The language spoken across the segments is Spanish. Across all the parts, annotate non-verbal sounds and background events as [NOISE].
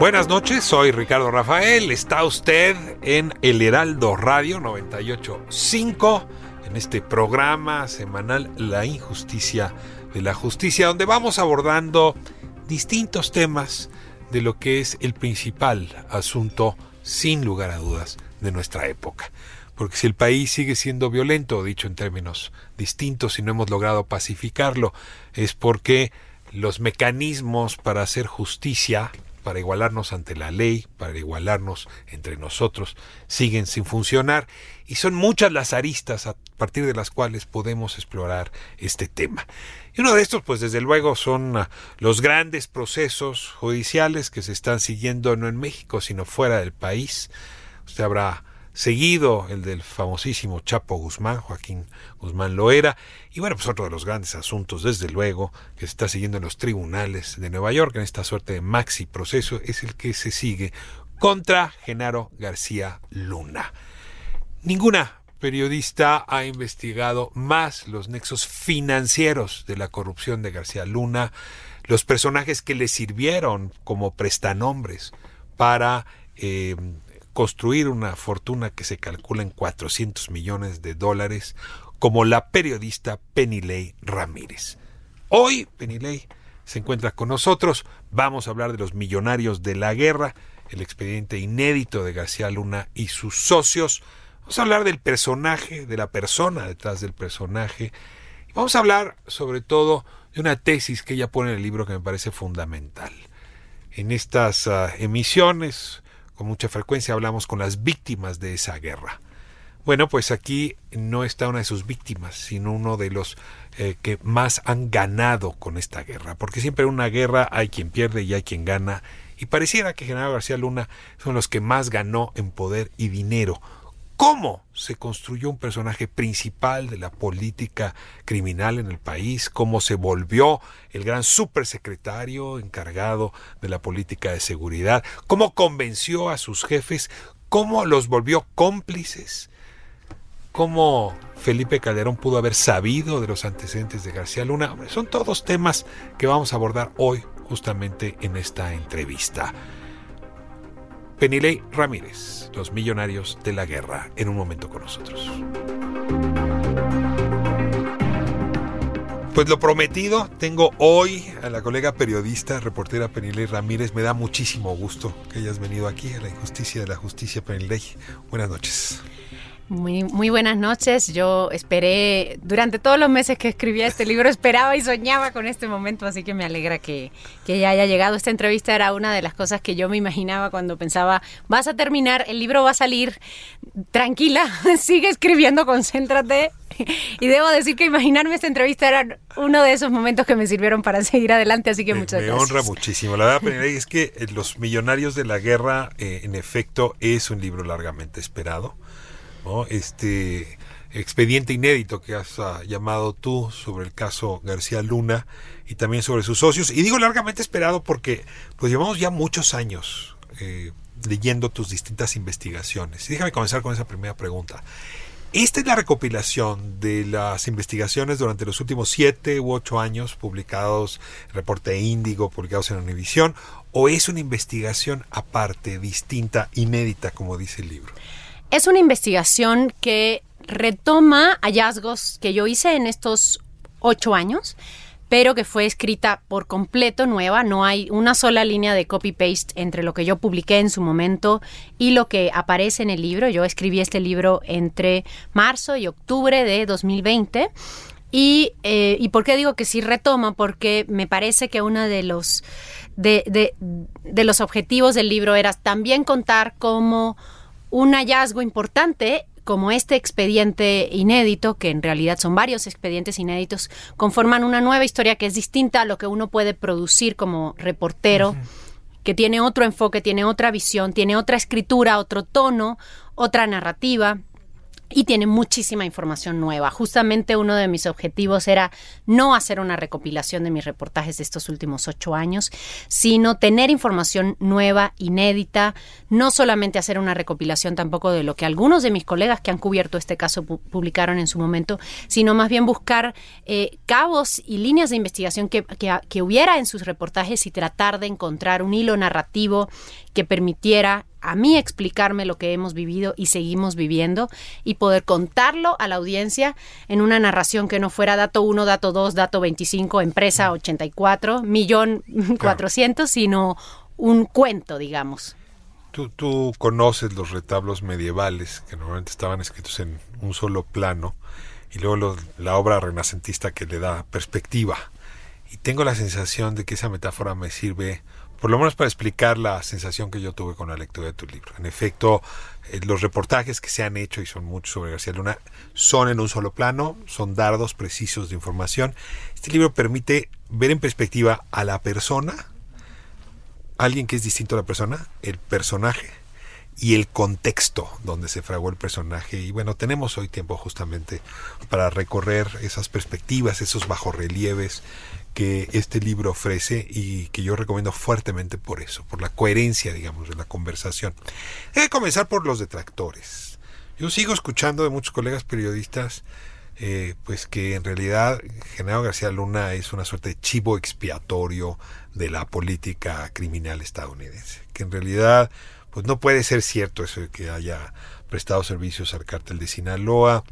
Buenas noches, soy Ricardo Rafael. Está usted en El Heraldo Radio 985 en este programa semanal La Injusticia de la Justicia, donde vamos abordando distintos temas de lo que es el principal asunto, sin lugar a dudas, de nuestra época. Porque si el país sigue siendo violento, dicho en términos distintos, y no hemos logrado pacificarlo, es porque los mecanismos para hacer justicia, para igualarnos ante la ley, para igualarnos entre nosotros, siguen sin funcionar y son muchas las aristas a partir de las cuales podemos explorar este tema. Y uno de estos, pues desde luego, son ah, los grandes procesos judiciales que se están siguiendo no en México, sino fuera del país. Usted habrá seguido el del famosísimo Chapo Guzmán, Joaquín Guzmán Loera, y bueno, pues otro de los grandes asuntos, desde luego, que se está siguiendo en los tribunales de Nueva York, en esta suerte de maxi proceso, es el que se sigue contra Genaro García Luna. Ninguna periodista ha investigado más los nexos financieros de la corrupción de García Luna, los personajes que le sirvieron como prestanombres para eh, construir una fortuna que se calcula en 400 millones de dólares, como la periodista Penilei Ramírez. Hoy Penilei se encuentra con nosotros. Vamos a hablar de los millonarios de la guerra, el expediente inédito de García Luna y sus socios. Vamos a hablar del personaje, de la persona detrás del personaje. Vamos a hablar sobre todo de una tesis que ella pone en el libro que me parece fundamental. En estas uh, emisiones, con mucha frecuencia hablamos con las víctimas de esa guerra. Bueno, pues aquí no está una de sus víctimas, sino uno de los eh, que más han ganado con esta guerra, porque siempre en una guerra hay quien pierde y hay quien gana, y pareciera que General García Luna son los que más ganó en poder y dinero. ¿Cómo se construyó un personaje principal de la política criminal en el país? ¿Cómo se volvió el gran supersecretario encargado de la política de seguridad? ¿Cómo convenció a sus jefes? ¿Cómo los volvió cómplices? cómo Felipe Calderón pudo haber sabido de los antecedentes de García Luna. Son todos temas que vamos a abordar hoy justamente en esta entrevista. Penilei Ramírez, los millonarios de la guerra, en un momento con nosotros. Pues lo prometido, tengo hoy a la colega periodista, reportera Penilei Ramírez. Me da muchísimo gusto que hayas venido aquí a la injusticia de la justicia, Penilei. Buenas noches. Muy, muy buenas noches. Yo esperé, durante todos los meses que escribía este libro, esperaba y soñaba con este momento, así que me alegra que, que, ya haya llegado. Esta entrevista era una de las cosas que yo me imaginaba cuando pensaba, vas a terminar, el libro va a salir, tranquila, [LAUGHS] sigue escribiendo, concéntrate. Y debo decir que imaginarme esta entrevista era uno de esos momentos que me sirvieron para seguir adelante, así que muchas gracias. Me honra muchísimo. La verdad, es que eh, Los Millonarios de la Guerra, eh, en efecto, es un libro largamente esperado este expediente inédito que has uh, llamado tú sobre el caso García Luna y también sobre sus socios. Y digo largamente esperado porque pues llevamos ya muchos años eh, leyendo tus distintas investigaciones. Y déjame comenzar con esa primera pregunta. ¿Esta es la recopilación de las investigaciones durante los últimos siete u ocho años publicados Reporte Índigo, publicados en Univisión, o es una investigación aparte, distinta, inédita, como dice el libro? Es una investigación que retoma hallazgos que yo hice en estos ocho años, pero que fue escrita por completo nueva. No hay una sola línea de copy-paste entre lo que yo publiqué en su momento y lo que aparece en el libro. Yo escribí este libro entre marzo y octubre de 2020. Y, eh, ¿Y por qué digo que sí retoma? Porque me parece que uno de los, de, de, de los objetivos del libro era también contar cómo un hallazgo importante como este expediente inédito, que en realidad son varios expedientes inéditos, conforman una nueva historia que es distinta a lo que uno puede producir como reportero, que tiene otro enfoque, tiene otra visión, tiene otra escritura, otro tono, otra narrativa y tiene muchísima información nueva. Justamente uno de mis objetivos era no hacer una recopilación de mis reportajes de estos últimos ocho años, sino tener información nueva, inédita, no solamente hacer una recopilación tampoco de lo que algunos de mis colegas que han cubierto este caso publicaron en su momento, sino más bien buscar eh, cabos y líneas de investigación que, que hubiera en sus reportajes y tratar de encontrar un hilo narrativo que permitiera a mí explicarme lo que hemos vivido y seguimos viviendo y poder contarlo a la audiencia en una narración que no fuera dato 1, dato 2, dato 25, empresa 84, millón 400, sino un cuento, digamos. Tú, tú conoces los retablos medievales que normalmente estaban escritos en un solo plano y luego la obra renacentista que le da perspectiva. Y tengo la sensación de que esa metáfora me sirve por lo menos para explicar la sensación que yo tuve con la lectura de tu libro. En efecto, eh, los reportajes que se han hecho, y son muchos sobre García Luna, son en un solo plano, son dardos precisos de información. Este libro permite ver en perspectiva a la persona, alguien que es distinto a la persona, el personaje y el contexto donde se fraguó el personaje. Y bueno, tenemos hoy tiempo justamente para recorrer esas perspectivas, esos bajorrelieves que este libro ofrece y que yo recomiendo fuertemente por eso, por la coherencia, digamos, de la conversación. Hay que comenzar por los detractores. Yo sigo escuchando de muchos colegas periodistas, eh, pues que en realidad General García Luna es una suerte de chivo expiatorio de la política criminal estadounidense, que en realidad pues no puede ser cierto eso de que haya prestado servicios al cártel de Sinaloa,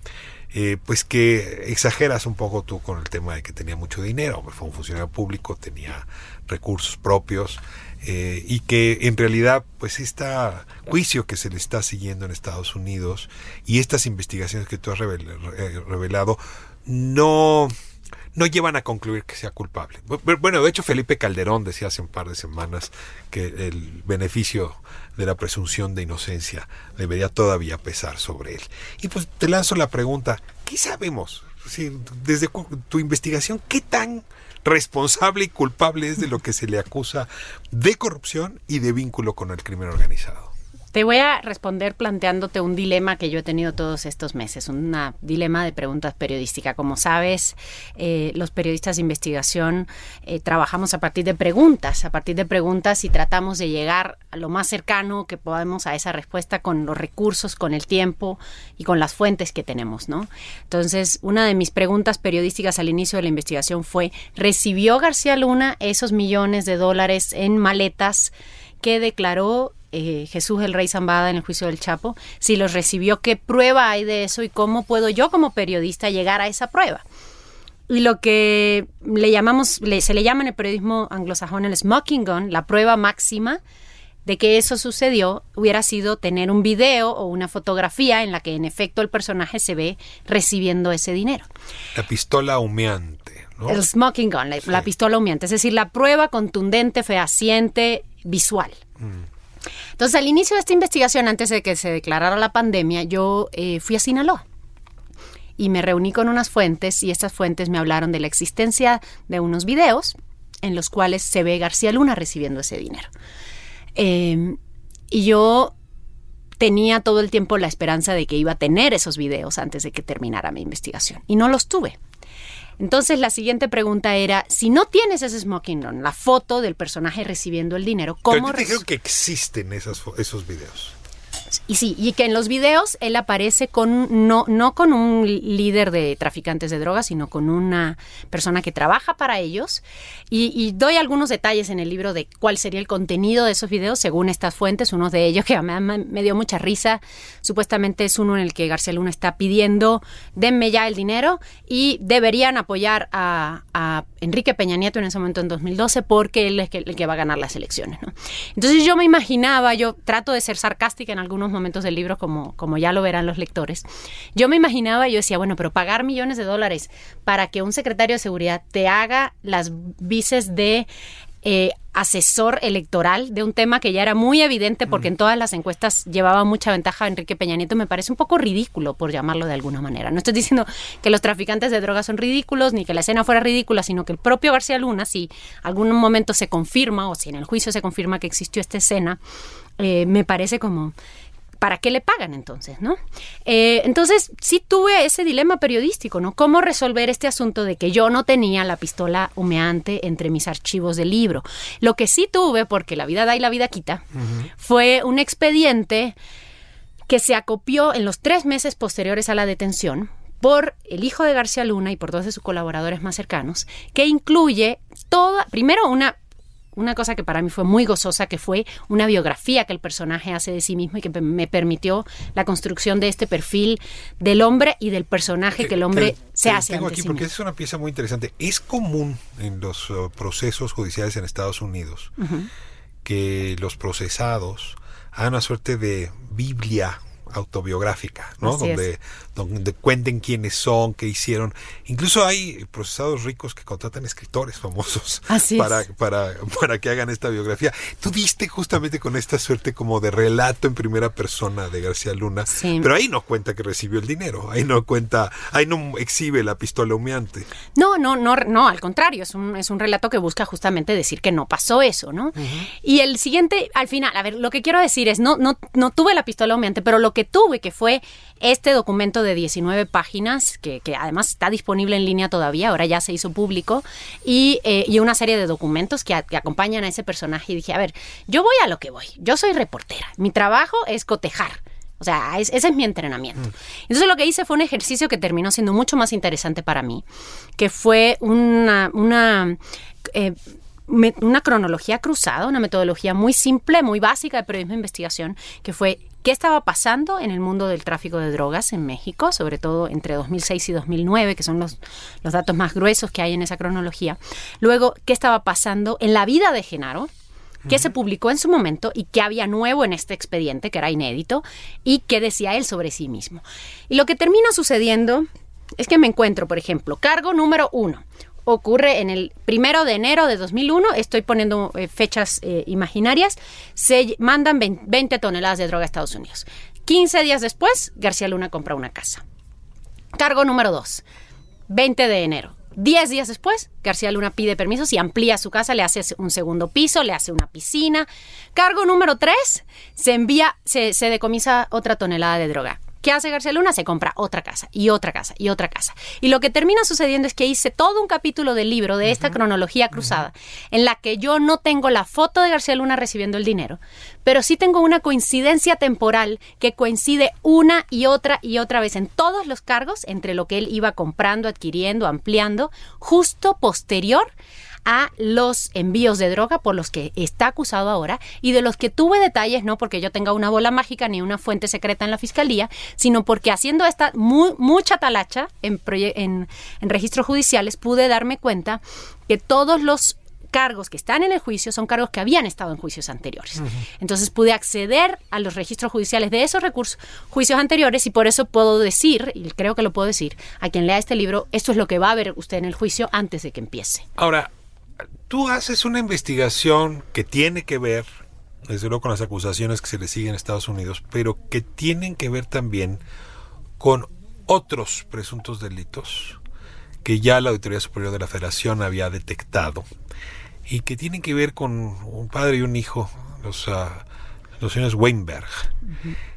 eh, pues que exageras un poco tú con el tema de que tenía mucho dinero, fue un funcionario público, tenía recursos propios eh, y que en realidad pues este juicio que se le está siguiendo en Estados Unidos y estas investigaciones que tú has revelado no no llevan a concluir que sea culpable. Bueno, de hecho Felipe Calderón decía hace un par de semanas que el beneficio de la presunción de inocencia debería todavía pesar sobre él. Y pues te lanzo la pregunta, ¿qué sabemos? desde tu investigación, ¿qué tan responsable y culpable es de lo que se le acusa de corrupción y de vínculo con el crimen organizado? Te voy a responder planteándote un dilema que yo he tenido todos estos meses, un dilema de preguntas periodísticas. Como sabes, eh, los periodistas de investigación eh, trabajamos a partir de preguntas, a partir de preguntas y tratamos de llegar a lo más cercano que podamos a esa respuesta con los recursos, con el tiempo y con las fuentes que tenemos, ¿no? Entonces, una de mis preguntas periodísticas al inicio de la investigación fue, ¿recibió García Luna esos millones de dólares en maletas que declaró eh, Jesús el Rey Zambada en el juicio del Chapo, si los recibió, qué prueba hay de eso y cómo puedo yo como periodista llegar a esa prueba. Y lo que le llamamos, se le llama en el periodismo anglosajón el smoking gun, la prueba máxima de que eso sucedió hubiera sido tener un video o una fotografía en la que en efecto el personaje se ve recibiendo ese dinero. La pistola humeante. ¿no? El smoking gun, la, pistola humeante, es decir, la prueba contundente, fehaciente, visual. Mm. Entonces, al inicio de esta investigación, antes de que se declarara la pandemia, yo eh, fui a Sinaloa y me reuní con unas fuentes y estas fuentes me hablaron de la existencia de unos videos en los cuales se ve García Luna recibiendo ese dinero. Em, y yo tenía todo el tiempo la esperanza de que iba a tener esos videos antes de que terminara mi investigación y no los tuve. Entonces la siguiente pregunta era, si no tienes ese smoking gun, la foto del personaje recibiendo el dinero, ¿cómo... Pero te dijeron que existen esos videos. Y sí, y que en los videos él aparece con no, no con un líder de traficantes de drogas, sino con una persona que trabaja para ellos. Y, doy algunos detalles en el libro de cuál sería el contenido de esos videos según estas fuentes. Uno de ellos que me, me dio mucha risa, supuestamente es uno en el que García Luna está pidiendo, denme ya el dinero y deberían apoyar a, Enrique Peña Nieto en ese momento en 2012 porque él es el que va a ganar las elecciones. ¿no? Entonces yo me imaginaba, yo trato de ser sarcástica en algunos momentos del libro, como, como ya lo verán los lectores. Yo me imaginaba, yo decía, bueno, pero pagar millones de dólares para que un secretario de seguridad te haga las vices de eh, asesor electoral de un tema que ya era muy evidente porque en todas las encuestas llevaba mucha ventaja a Enrique Peña Nieto, me parece un poco ridículo, por llamarlo de alguna manera. No estoy diciendo que los traficantes de drogas son ridículos, ni que la escena fuera ridícula, sino que el propio García Luna, si algún momento se confirma o si en el juicio se confirma que existió esta escena, eh, me parece como ¿para qué le pagan entonces, no? Eh, entonces sí tuve ese dilema periodístico, ¿no? ¿Cómo resolver este asunto de que yo no tenía la pistola humeante entre mis archivos del libro? Lo que sí tuve, porque la vida da y la vida quita, fue un expediente que se acopió en los tres meses posteriores a la detención por el hijo de García Luna y por dos de sus colaboradores más cercanos, que incluye toda, primero una una cosa que para mí fue muy gozosa, que fue una biografía que el personaje hace de sí mismo y que me permitió la construcción de este perfil del hombre y del personaje que el hombre se hace. Tengo aquí porque es una pieza muy interesante. Es común en los uh, procesos judiciales en Estados Unidos que los procesados hagan una suerte de Biblia autobiográfica, ¿no? Donde, donde cuenten quiénes son, qué hicieron. Incluso hay procesados ricos que contratan escritores famosos [LAUGHS] para, para, para que hagan esta biografía. Tú diste justamente con esta suerte como de relato en primera persona de García Luna, pero ahí no cuenta que recibió el dinero, ahí no cuenta, ahí no exhibe la pistola humeante. No, no, no, no, al contrario, es un, es un relato que busca justamente decir que no pasó eso, ¿no? Y el siguiente, al final, a ver, lo que quiero decir es, no, no, no tuve la pistola humeante, pero lo que tuve, que fue este documento de 19 páginas, que, además está disponible en línea todavía, ahora ya se hizo público, y, eh, una serie de documentos que, acompañan a ese personaje. Y dije, a ver, yo voy a lo que voy, yo soy reportera, mi trabajo es cotejar. O sea, ese es mi entrenamiento. Mm. Entonces lo que hice fue un ejercicio que terminó siendo mucho más interesante para mí, que fue una, una eh, una cronología cruzada, una metodología muy simple, muy básica de periodismo de investigación, que fue qué estaba pasando en el mundo del tráfico de drogas en México, sobre todo entre 2006 y 2009, que son los, los datos más gruesos que hay en esa cronología. Luego, qué estaba pasando en la vida de Genaro, qué se publicó en su momento y qué había nuevo en este expediente, que era inédito, y qué decía él sobre sí mismo. Y lo que termina sucediendo es que me encuentro, por ejemplo, cargo número uno, ocurre en el primero de enero de 2001, estoy poniendo eh, fechas eh, imaginarias, se mandan 20 toneladas de droga a Estados Unidos. 15 días después, García Luna compra una casa. Cargo número 2, 20 de enero. 10 días después, García Luna pide permisos y amplía su casa, le hace un segundo piso, le hace una piscina. Cargo número 3, se envía, se, se decomisa otra tonelada de droga. ¿Qué hace García Luna? Se compra otra casa y otra casa y otra casa. Y lo que termina sucediendo es que hice todo un capítulo del libro de esta cronología cruzada, en la que yo no tengo la foto de García Luna recibiendo el dinero, pero sí tengo una coincidencia temporal que coincide una y otra y otra vez en todos los cargos entre lo que él iba comprando, adquiriendo, ampliando, justo posterior a los envíos de droga por los que está acusado ahora y de los que tuve detalles, no porque yo tenga una bola mágica ni una fuente secreta en la fiscalía, sino porque haciendo esta mucha talacha en, en, registros judiciales pude darme cuenta que todos los cargos que están en el juicio son cargos que habían estado en juicios anteriores. Entonces pude acceder a los registros judiciales de esos recursos, juicios anteriores y por eso puedo decir, y creo que lo puedo decir, a quien lea este libro, esto es lo que va a ver usted en el juicio antes de que empiece. Ahora, tú haces una investigación que tiene que ver, desde luego con las acusaciones que se le siguen en Estados Unidos, pero que tienen que ver también con otros presuntos delitos que ya la Auditoría Superior de la Federación había detectado y que tienen que ver con un padre y un hijo, los, ah, los señores Weinberg.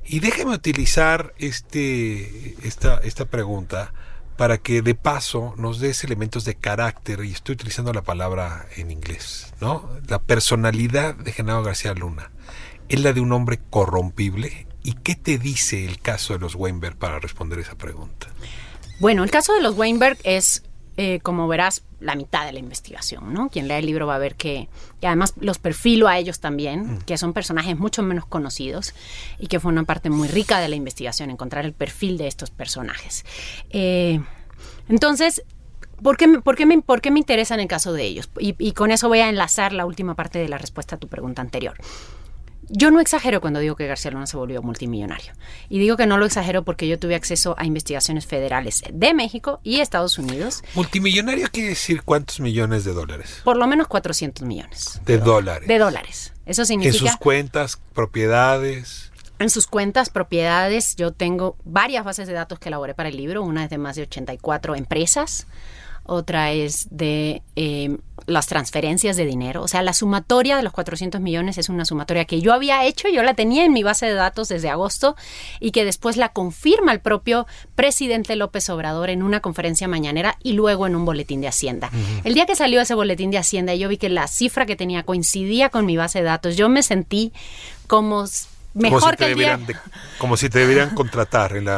Y déjeme utilizar este, esta, esta pregunta para que de paso nos des elementos de carácter, y estoy utilizando la palabra en inglés, ¿no? La personalidad de Genaro García Luna es la de un hombre corrompible, ¿Y qué te dice el caso de los Weinberg para responder esa pregunta? Bueno, el caso de los Weinberg es, eh, como verás, la mitad de la investigación, ¿no? Quien lea el libro va a ver que, y además los perfilo a ellos también, que son personajes mucho menos conocidos y que fue una parte muy rica de la investigación, encontrar el perfil de estos personajes. Eh, entonces, ¿por qué, por, qué me, ¿por qué me interesa en el caso de ellos? Y, y con eso voy a enlazar la última parte de la respuesta a tu pregunta anterior. Yo no exagero cuando digo que García Luna se volvió multimillonario. Y digo que no lo exagero porque yo tuve acceso a investigaciones federales de México y Estados Unidos. ¿Multimillonario quiere decir cuántos millones de dólares? Por lo menos 400 millones. De dólares. De dólares. Eso significa... En sus cuentas, propiedades. En sus cuentas, propiedades, yo tengo varias bases de datos que elaboré para el libro. Una es de más de 84 empresas otra es de eh, las transferencias de dinero. O sea, la sumatoria de los 400 millones es una sumatoria que yo había hecho, yo la tenía en mi base de datos desde agosto y que después la confirma el propio presidente López Obrador en una conferencia mañanera y luego en un boletín de Hacienda. El día que salió ese boletín de Hacienda, yo vi que la cifra que tenía coincidía con mi base de datos. Yo me sentí como mejor que el día... como si te debieran [LAUGHS] contratar en la,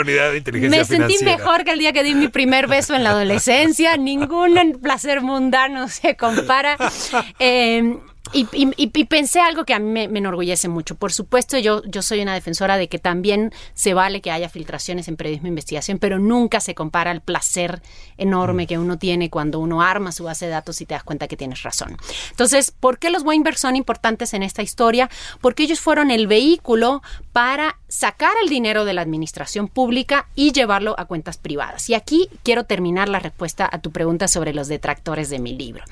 unidad de inteligencia Me sentí mejor que el día que di mi primer beso en la adolescencia. Ningún placer mundano se compara. [LAUGHS] Eh, y, pensé algo que a mí me, enorgullece mucho. Por supuesto, yo, yo soy una defensora de que también se vale que haya filtraciones en periodismo de investigación, pero nunca se compara el placer enorme mm. que uno tiene cuando uno arma su base de datos y te das cuenta que tienes razón. Entonces, ¿por qué los Weinberg son importantes en esta historia? Porque ellos fueron el vehículo para sacar el dinero de la administración pública y llevarlo a cuentas privadas. Y aquí quiero terminar la respuesta a tu pregunta sobre los detractores de mi libro.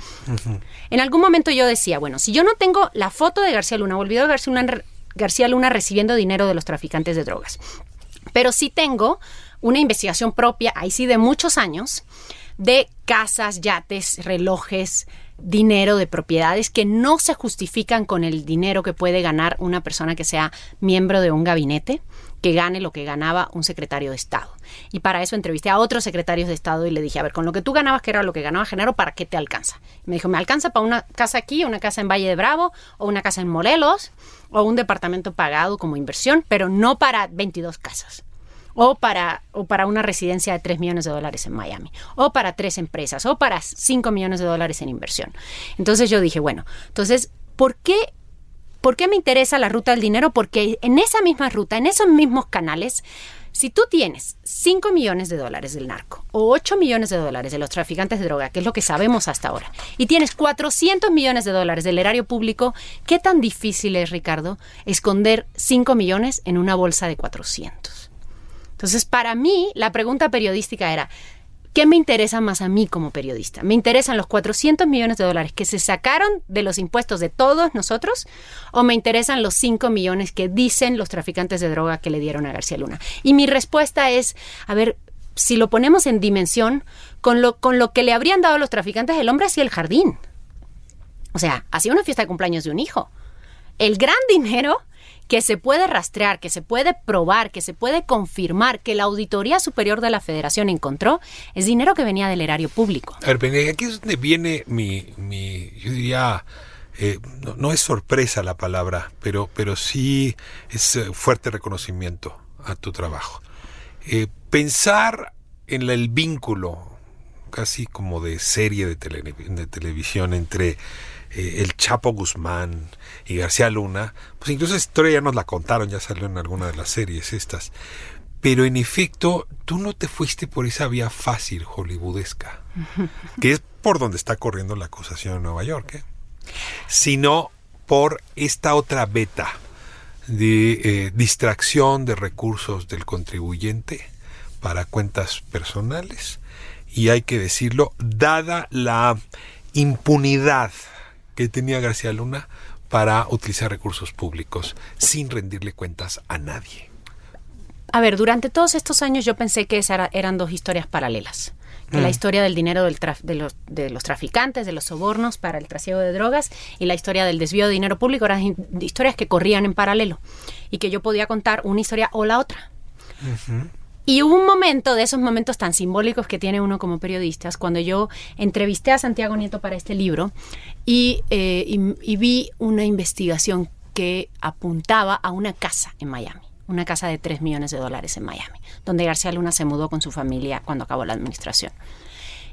En algún momento yo decía, bueno, si yo no tengo la foto de García Luna, olvidó de García Luna, García Luna recibiendo dinero de los traficantes de drogas, pero sí tengo una investigación propia, ahí sí de muchos años, de casas, yates, relojes, dinero de propiedades que no se justifican con el dinero que puede ganar una persona que sea miembro de un gabinete que gane lo que ganaba un secretario de Estado. Y para eso entrevisté a otros secretarios de Estado y le dije, a ver, con lo que tú ganabas, que era lo que ganaba Genaro, ¿para qué te alcanza? me dijo, me alcanza para una casa aquí, una casa en Valle de Bravo, o una casa en Morelos, o un departamento pagado como inversión, pero no para 22 casas. O para, o para una residencia de 3 millones de dólares en Miami, o para tres empresas, o para 5 millones de dólares en inversión. Entonces yo dije, bueno, entonces, ¿por qué ¿Por qué me interesa la ruta del dinero? Porque en esa misma ruta, en esos mismos canales, si tú tienes 5 millones de dólares del narco o 8 millones de dólares de los traficantes de droga, que es lo que sabemos hasta ahora, y tienes 400 millones de dólares del erario público, ¿qué tan difícil es, Ricardo, esconder 5 millones en una bolsa de 400? Entonces, para mí, la pregunta periodística era, ¿Qué me interesa más a mí como periodista? ¿Me interesan los 400 millones de dólares que se sacaron de los impuestos de todos nosotros? ¿O me interesan los 5 millones que dicen los traficantes de droga que le dieron a García Luna? Y mi respuesta es, a ver, si lo ponemos en dimensión, con lo, con lo que le habrían dado los traficantes, el hombre hacía el jardín. O sea, hacía una fiesta de cumpleaños de un hijo. El gran dinero que se puede rastrear, que se puede probar, que se puede confirmar que la Auditoría Superior de la Federación encontró, es dinero que venía del erario público. A ver, aquí es donde viene mi, mi yo diría, eh, no, es sorpresa la palabra, pero, pero sí es eh, fuerte reconocimiento a tu trabajo. Eh, pensar en el vínculo, casi como de serie de, de televisión, entre el Chapo Guzmán, y García Luna, pues incluso esa historia ya nos la contaron, ya salió en alguna de las series estas. Pero en efecto, tú no te fuiste por esa vía fácil hollywoodesca, [LAUGHS] que es por donde está corriendo la acusación en Nueva York, ¿eh? sino por esta otra beta de eh, distracción de recursos del contribuyente para cuentas personales y hay que decirlo, dada la impunidad que tenía García Luna para utilizar recursos públicos sin rendirle cuentas a nadie. A ver, durante todos estos años yo pensé que esas eran dos historias paralelas. Que la mm. historia del dinero del de, los, de, los, traficantes, de los sobornos para el trasiego de drogas y la historia del desvío de dinero público eran historias que corrían en paralelo y que yo podía contar una historia o la otra. Y hubo un momento, de esos momentos tan simbólicos que tiene uno como periodista, cuando yo entrevisté a Santiago Nieto para este libro eh, y, vi una investigación que apuntaba a una casa en Miami. una casa de 3 millones de dólares en Miami, donde García Luna se mudó con su familia cuando acabó la administración.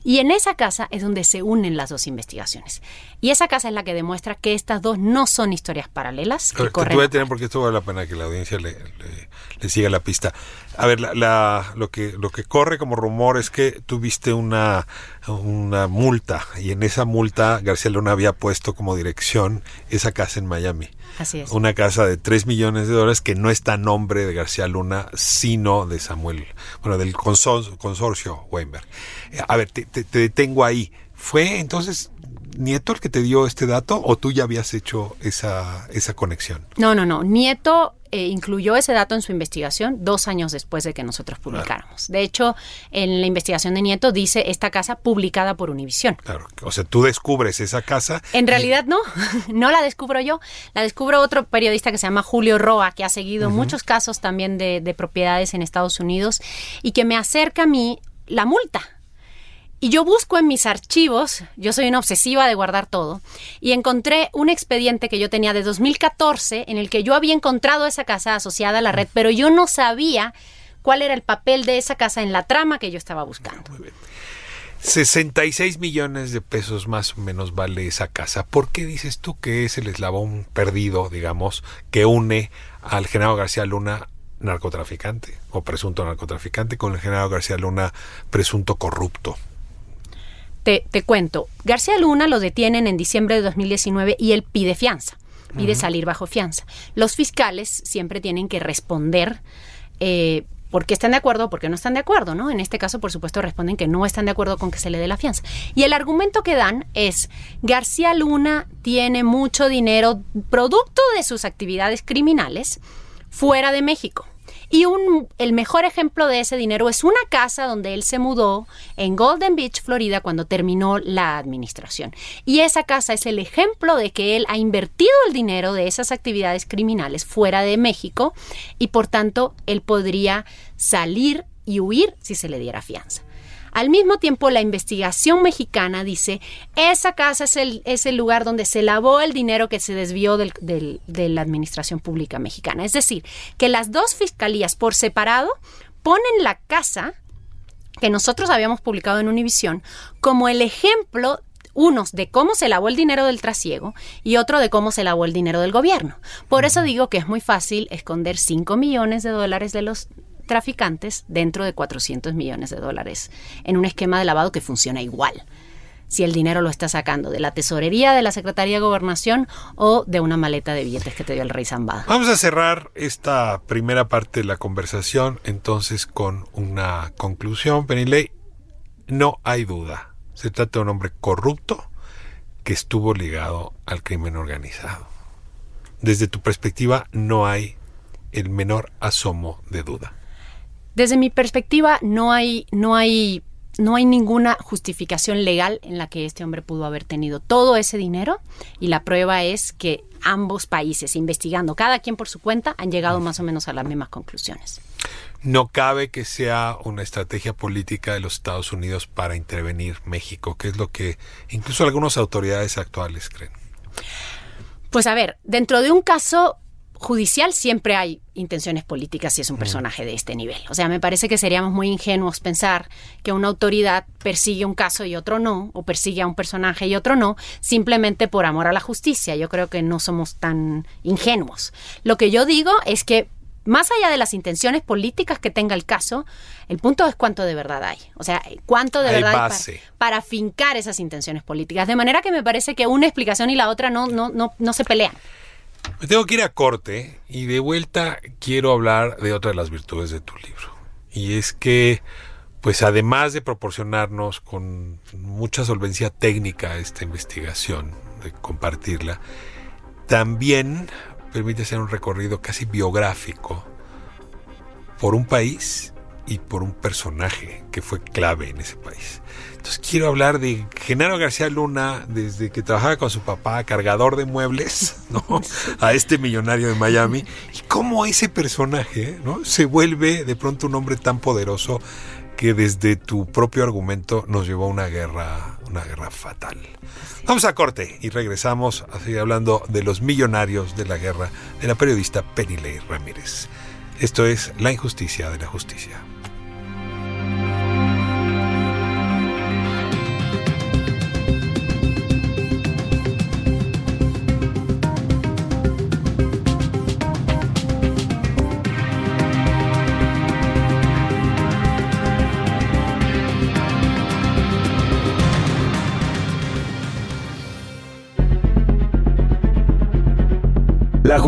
Y en esa casa es donde se unen las dos investigaciones. Y esa casa es la que demuestra que estas dos no son historias paralelas. Que corren voy a tener porque esto vale la pena que la audiencia le, le, siga la pista. A ver, la, lo, que, lo que corre como rumor es que tuviste una, una multa y en esa multa García Luna había puesto como dirección esa casa en Miami. Así es. Una casa de 3 millones de dólares que no está a nombre de García Luna, sino de Samuel, bueno, del consorcio Weinberg. A ver, te, detengo ahí. ¿Fue entonces Nieto el que te dio este dato o tú ya habías hecho esa, esa conexión? No, no, no. Nieto eh, incluyó ese dato en su investigación dos años después de que nosotros publicáramos. De hecho, en la investigación de Nieto dice esta casa publicada por Univisión. Claro, o sea, tú descubres esa casa. En realidad no, [LAUGHS] no la descubro yo, la descubro otro periodista que se llama Julio Roa, que ha seguido muchos casos también de, de propiedades en Estados Unidos y que me acerca a mí la multa y yo busco en mis archivos, yo soy una obsesiva de guardar todo, y encontré un expediente que yo tenía de 2014 en el que yo había encontrado esa casa asociada a la red, pero yo no sabía cuál era el papel de esa casa en la trama que yo estaba buscando. Muy bien. 66 millones de pesos más o menos vale esa casa. ¿Por qué dices tú que es el eslabón perdido, digamos, que une al general García Luna narcotraficante o presunto narcotraficante con el general García Luna presunto corrupto? Te, cuento, García Luna lo detienen en diciembre de 2019 y él pide fianza, pide salir bajo fianza. Los fiscales siempre tienen que responder eh, porque están de acuerdo o porque no están de acuerdo, ¿no? En este caso, por supuesto, responden que no están de acuerdo con que se le dé la fianza. Y el argumento que dan es, García Luna tiene mucho dinero producto de sus actividades criminales fuera de México. Y un, el mejor ejemplo de ese dinero es una casa donde él se mudó en Golden Beach, Florida, cuando terminó la administración. Y esa casa es el ejemplo de que él ha invertido el dinero de esas actividades criminales fuera de México y por tanto él podría salir y huir si se le diera fianza. Al mismo tiempo, la investigación mexicana dice, esa casa es el, es el lugar donde se lavó el dinero que se desvió del, de la administración pública mexicana. Es decir, que las dos fiscalías por separado ponen la casa que nosotros habíamos publicado en Univisión como el ejemplo unos de cómo se lavó el dinero del trasiego y otro de cómo se lavó el dinero del gobierno. Por eso digo que es muy fácil esconder 5 millones de dólares de los traficantes dentro de 400 millones de dólares en un esquema de lavado que funciona igual si el dinero lo está sacando de la tesorería de la Secretaría de Gobernación o de una maleta de billetes que te dio el rey Zambada. Vamos a cerrar esta primera parte de la conversación entonces con una conclusión, Penilei. No hay duda, se trata de un hombre corrupto que estuvo ligado al crimen organizado. Desde tu perspectiva no hay el menor asomo de duda. Desde mi perspectiva, no hay, no hay, no hay ninguna justificación legal en la que este hombre pudo haber tenido todo ese dinero y la prueba es que ambos países, investigando cada quien por su cuenta, han llegado más o menos a las mismas conclusiones. No cabe que sea una estrategia política de los Estados Unidos para intervenir México, que es lo que incluso algunas autoridades actuales creen. Pues a ver, dentro de un caso judicial siempre hay intenciones políticas si es un personaje de este nivel. O sea, me parece que seríamos muy ingenuos pensar que una autoridad persigue un caso y otro no, o persigue a un personaje y otro no, simplemente por amor a la justicia. Yo creo que no somos tan ingenuos. Lo que yo digo es que más allá de las intenciones políticas que tenga el caso, el punto es cuánto de verdad hay. O sea, cuánto de verdad hay para, para, fincar esas intenciones políticas. De manera que me parece que una explicación y la otra no, no, no, no se pelean. Me tengo que ir a corte y de vuelta quiero hablar de otra de las virtudes de tu libro. Y es que, pues además de proporcionarnos con mucha solvencia técnica esta investigación, de compartirla, también permite hacer un recorrido casi biográfico por un país y por un personaje que fue clave en ese país. Entonces quiero hablar de Genaro García Luna desde que trabajaba con su papá, cargador de muebles, [LAUGHS] ¿no? A este millonario de Miami y cómo ese personaje. Se vuelve de pronto un hombre tan poderoso que desde tu propio argumento nos llevó a una guerra, una guerra fatal. Vamos a corte y regresamos a seguir hablando de los millonarios de la guerra de la periodista Penny Ramírez. Esto es La injusticia de la justicia.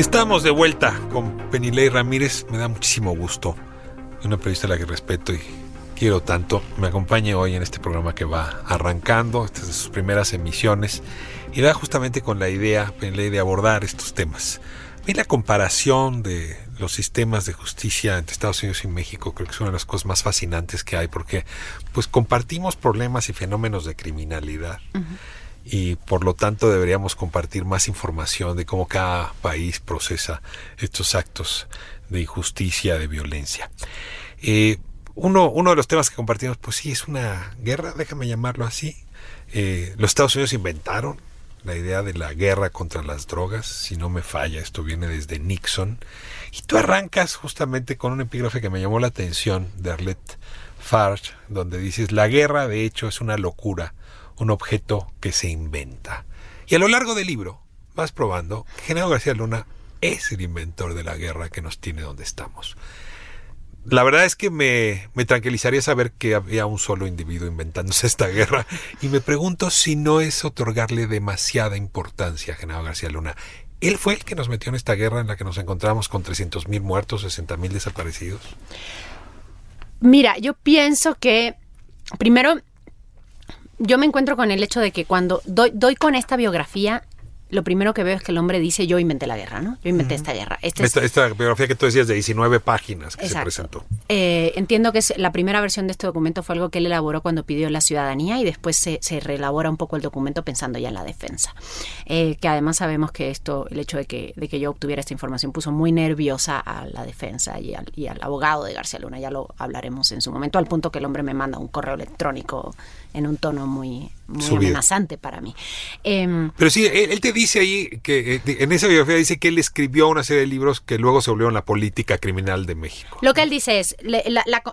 Estamos de vuelta con Penilei Ramírez. Me da muchísimo gusto. Una periodista a la que respeto y quiero tanto. Me acompaña hoy en este programa que va arrancando, estas de sus primeras emisiones. Y va justamente con la idea, Penilei, de abordar estos temas. Y la comparación de los sistemas de justicia entre Estados Unidos y México creo que es una de las cosas más fascinantes que hay porque pues compartimos problemas y fenómenos de criminalidad y por lo tanto deberíamos compartir más información de cómo cada país procesa estos actos de injusticia, de violencia. Eh, uno, uno de los temas que compartimos, pues sí, es una guerra, déjame llamarlo así. Eh, los Estados Unidos inventaron la idea de la guerra contra las drogas, si no me falla, esto viene desde Nixon. Y tú arrancas justamente con un epígrafe que me llamó la atención de Arlette Farge, donde dices, la guerra de hecho es una locura un objeto que se inventa. Y a lo largo del libro vas probando que Genaro García Luna es el inventor de la guerra que nos tiene donde estamos. La verdad es que me, me, tranquilizaría saber que había un solo individuo inventándose esta guerra y me pregunto si no es otorgarle demasiada importancia a Genaro García Luna. Él fue el que nos metió en esta guerra en la que nos encontramos con 300.000 muertos, 60.000 desaparecidos. Mira, yo pienso que primero yo me encuentro con el hecho de que cuando doy, doy con esta biografía, lo primero que veo es que el hombre dice yo inventé la guerra, ¿no? Yo inventé esta guerra. Este esta, biografía que tú decías de 19 páginas que se presentó. Eh, entiendo que es, la primera versión de este documento fue algo que él elaboró cuando pidió la ciudadanía y después se, se reelabora un poco el documento pensando ya en la defensa. Eh, que además sabemos que esto, el hecho de que, de que yo obtuviera esta información puso muy nerviosa a la defensa y al, y al abogado de García Luna, ya lo hablaremos en su momento, al punto que el hombre me manda un correo electrónico en un tono muy, amenazante para mí. Em, Pero sí, él, te dice ahí que eh, en esa biografía dice que él escribió una serie de libros que luego se volvieron la política criminal de México. Lo que él dice es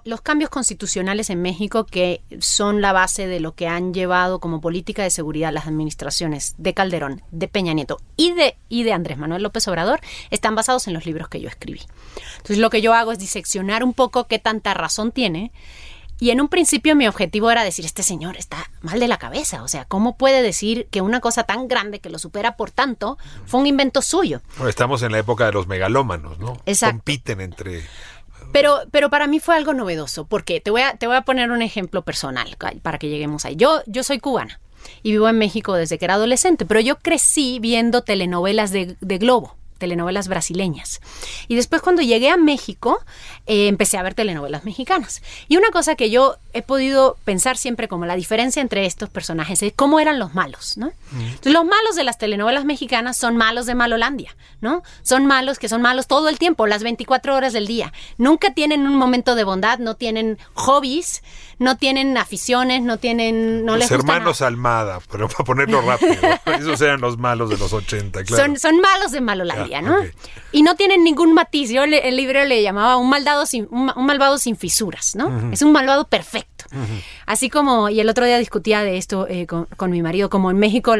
los cambios constitucionales en México que son la base de lo que han llevado como política de seguridad las administraciones de Calderón, de Peña Nieto y de, y de Andrés Manuel López Obrador están basados en los libros que yo escribí. Entonces lo que yo hago es diseccionar un poco qué tanta razón tiene y en un principio mi objetivo era decir, este señor está mal de la cabeza, o sea, ¿cómo puede decir que una cosa tan grande que lo supera por tanto fue un invento suyo? estamos en la época de los megalómanos, ¿no? Exacto. Compiten entre... Pero, pero para mí fue algo novedoso, porque te voy a, te voy a poner un ejemplo personal para que lleguemos ahí. Yo, yo soy cubana y vivo en México desde que era adolescente, pero yo crecí viendo telenovelas de, de Globo telenovelas brasileñas. Y después cuando llegué a México, eh, empecé a ver telenovelas mexicanas. Y una cosa que yo he podido pensar siempre como la diferencia entre estos personajes es cómo eran los malos, ¿no? los malos de las telenovelas mexicanas son malos de Malolandia, ¿no? Son malos que son malos todo el tiempo, las 24 horas del día. Nunca tienen un momento de bondad, no tienen hobbies, no tienen aficiones, no tienen... No los hermanos Almada, pero para ponerlo rápido. [LAUGHS] esos eran los malos de los 80, claro. Son, son malos de Malolandia, ¿no? Y no tienen ningún matiz. Yo el libro le llamaba un, maldado sin, un, malvado sin fisuras, ¿no? Es un malvado perfecto. Así como, y el otro día discutía de esto eh, con, mi marido, como en México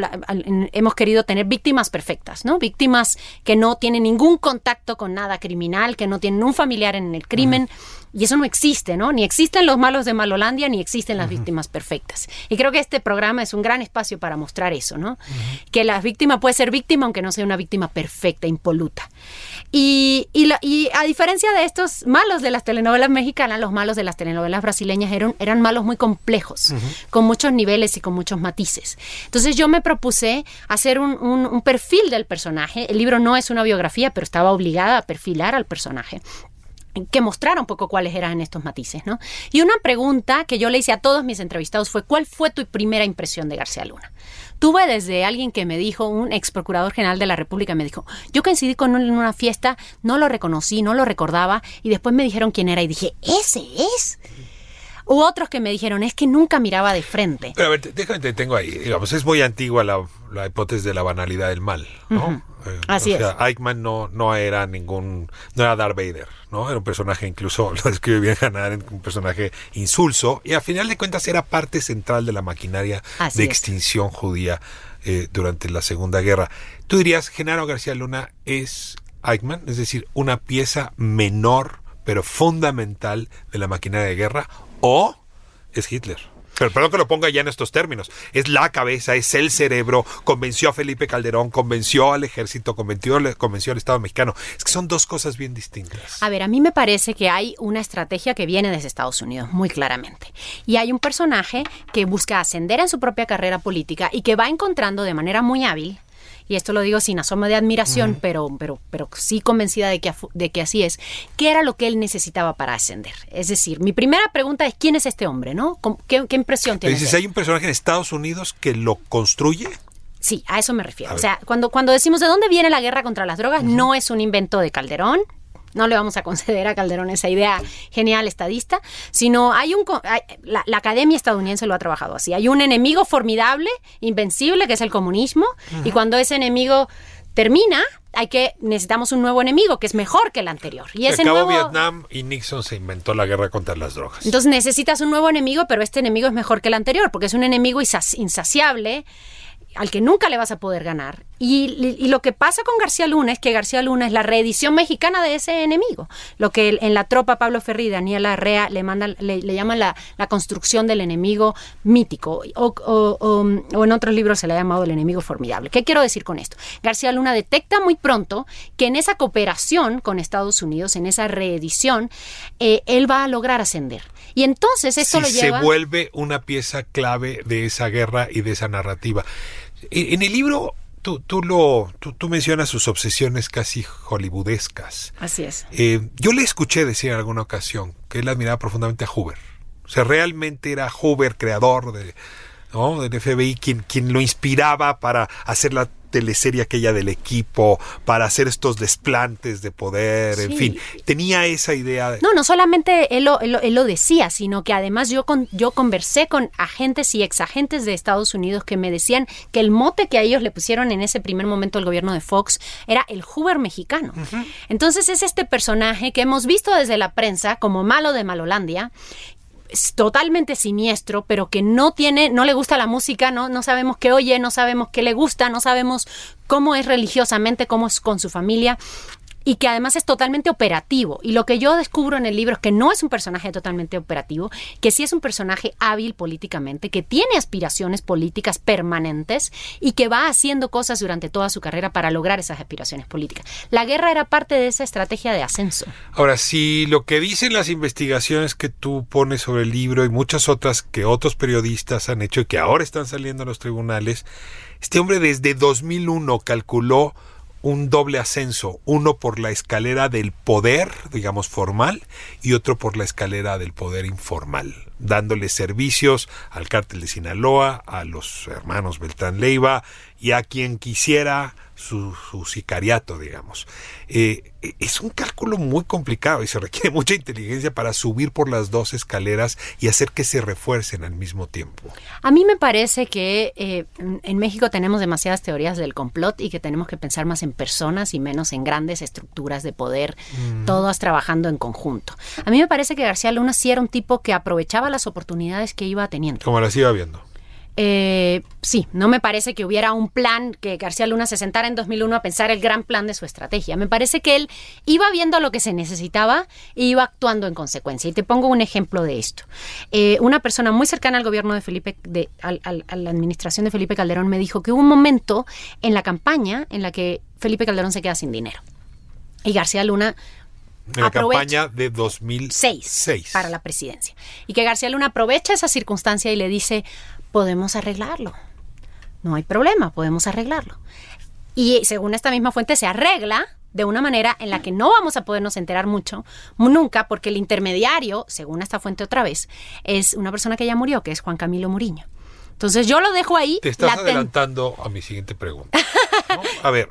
hemos querido tener víctimas perfectas, ¿no? Víctimas que no tienen ningún contacto con nada criminal, que no tienen un familiar en el crimen, Y eso no existe, ¿no? Ni existen los malos de Malolandia, ni existen las víctimas perfectas. Y creo que este programa es un gran espacio para mostrar eso, ¿no? Que la víctima puede ser víctima aunque no sea una víctima perfecta, impoluta. Y, y, a diferencia de estos malos de las telenovelas mexicanas, los malos de las telenovelas brasileñas eran, eran malos muy complejos, con muchos niveles y con muchos matices. Entonces yo me propuse hacer un, un perfil del personaje. El libro no es una biografía, pero estaba obligada a perfilar al personaje que mostrara un poco cuáles eran estos matices, ¿no? Y una pregunta que yo le hice a todos mis entrevistados fue ¿cuál fue tu primera impresión de García Luna? Tuve desde alguien que me dijo, un ex procurador general de la República, me dijo, yo coincidí con él en una fiesta, no lo reconocí, no lo recordaba, y después me dijeron quién era y dije, ese es. U otros que me dijeron, es que nunca miraba de frente. Pero a ver, déjame, te tengo ahí. Digamos, es muy antigua la, hipótesis de la banalidad del mal, ¿no? Eh, Así o sea, Eichmann no, no era ningún, no era Darth Vader, ¿no? Era un personaje, incluso [LAUGHS] lo describe bien Hannah un personaje insulso, y a final de cuentas era parte central de la maquinaria de extinción judía eh, durante la Segunda Guerra. ¿Tú dirías, Genaro García Luna es Eichmann, es decir, una pieza menor pero fundamental de la maquinaria de guerra, o es Hitler. Pero perdón que lo ponga ya en estos términos. Es la cabeza, es el cerebro, convenció a Felipe Calderón, convenció al ejército, convenció, convenció al Estado mexicano. Es que son dos cosas bien distintas. A ver, a mí me parece que hay una estrategia que viene desde Estados Unidos, muy claramente. Y hay un personaje que busca ascender en su propia carrera política y que va encontrando de manera muy hábil y esto lo digo sin asomo de admiración, pero, pero, pero sí convencida de que, de que así es, ¿qué era lo que él necesitaba para ascender? Es decir, mi primera pregunta es, ¿quién es este hombre? ¿no? ¿Qué, impresión tiene? Dices, ¿hay un personaje en Estados Unidos que lo construye? Sí, a eso me refiero. o sea, cuando, cuando decimos de dónde viene la guerra contra las drogas, no es un invento de Calderón, no le vamos a conceder a Calderón esa idea genial estadista, sino hay un la, academia estadounidense lo ha trabajado así. Hay un enemigo formidable, invencible, que es el comunismo, y cuando ese enemigo termina, hay que necesitamos un nuevo enemigo que es mejor que el anterior. Y ese acabó Vietnam y Nixon se inventó la guerra contra las drogas. Entonces necesitas un nuevo enemigo, pero este enemigo es mejor que el anterior porque es un enemigo insaciable al que nunca le vas a poder ganar. Y, lo que pasa con García Luna es que García Luna es la reedición mexicana de ese enemigo. Lo que en la tropa Pablo Ferri y Daniel Arrea le, mandan, le, llaman la, construcción del enemigo mítico, o, en otros libros se le ha llamado el enemigo formidable. ¿Qué quiero decir con esto? García Luna detecta muy pronto que en esa cooperación con Estados Unidos, en esa reedición, eh, él va a lograr ascender. Y entonces esto lo lleva... Se vuelve una pieza clave de esa guerra y de esa narrativa. En el libro tú, tú, lo, tú, mencionas sus obsesiones casi hollywoodescas. Así es. Eh, yo le escuché decir en alguna ocasión que él admiraba profundamente a Hoover. O sea, realmente era Hoover, creador de, ¿no? del FBI, quien, quien lo inspiraba para hacer la teleserie aquella del equipo, para hacer estos desplantes de poder, en fin, tenía esa idea. No, no solamente él lo, él, lo, decía, sino que además yo, con, yo conversé con agentes y exagentes de Estados Unidos que me decían que el mote que a ellos le pusieron en ese primer momento el gobierno de Fox era el Hoover mexicano. Entonces es este personaje que hemos visto desde la prensa como malo de Malolandia, totalmente siniestro, pero que no tiene, no le gusta la música, no, no sabemos qué oye, no sabemos qué le gusta, no sabemos cómo es religiosamente, cómo es con su familia y que además es totalmente operativo. Y lo que yo descubro en el libro es que no es un personaje totalmente operativo, que sí es un personaje hábil políticamente, que tiene aspiraciones políticas permanentes y que va haciendo cosas durante toda su carrera para lograr esas aspiraciones políticas. La guerra era parte de esa estrategia de ascenso. Ahora, si lo que dicen las investigaciones que tú pones sobre el libro y muchas otras que otros periodistas han hecho y que ahora están saliendo a los tribunales, este hombre desde 2001 calculó un doble ascenso, uno por la escalera del poder, digamos, formal, y otro por la escalera del poder informal, dándole servicios al cártel de Sinaloa, a los hermanos Beltrán Leiva y a quien quisiera su, sicariato, digamos. Eh, es un cálculo muy complicado y se requiere [LAUGHS] mucha inteligencia para subir por las dos escaleras y hacer que se refuercen al mismo tiempo. A mí me parece que eh, en México tenemos demasiadas teorías del complot y que tenemos que pensar más en personas y menos en grandes estructuras de poder, todas trabajando en conjunto. A mí me parece que García Luna sí era un tipo que aprovechaba las oportunidades que iba teniendo. Como las iba viendo eh, sí, no me parece que hubiera un plan que García Luna se sentara en 2001 a pensar el gran plan de su estrategia. Me parece que él iba viendo lo que se necesitaba e iba actuando en consecuencia. Y te pongo un ejemplo de esto. Eh, una persona muy cercana al gobierno de Felipe, de, a la administración de Felipe Calderón, me dijo que hubo un momento en la campaña en la que Felipe Calderón se queda sin dinero. Y García Luna en la campaña de 2006 para la presidencia. Y que García Luna aprovecha esa circunstancia y le dice, podemos arreglarlo. No hay problema, podemos arreglarlo. Y según esta misma fuente se arregla de una manera en la que no vamos a podernos enterar mucho, nunca, porque el intermediario, según esta fuente otra vez, es una persona que ya murió, que es Juan Camilo Muriño. Entonces yo lo dejo ahí. Te estás adelantando a mi siguiente pregunta. A ver,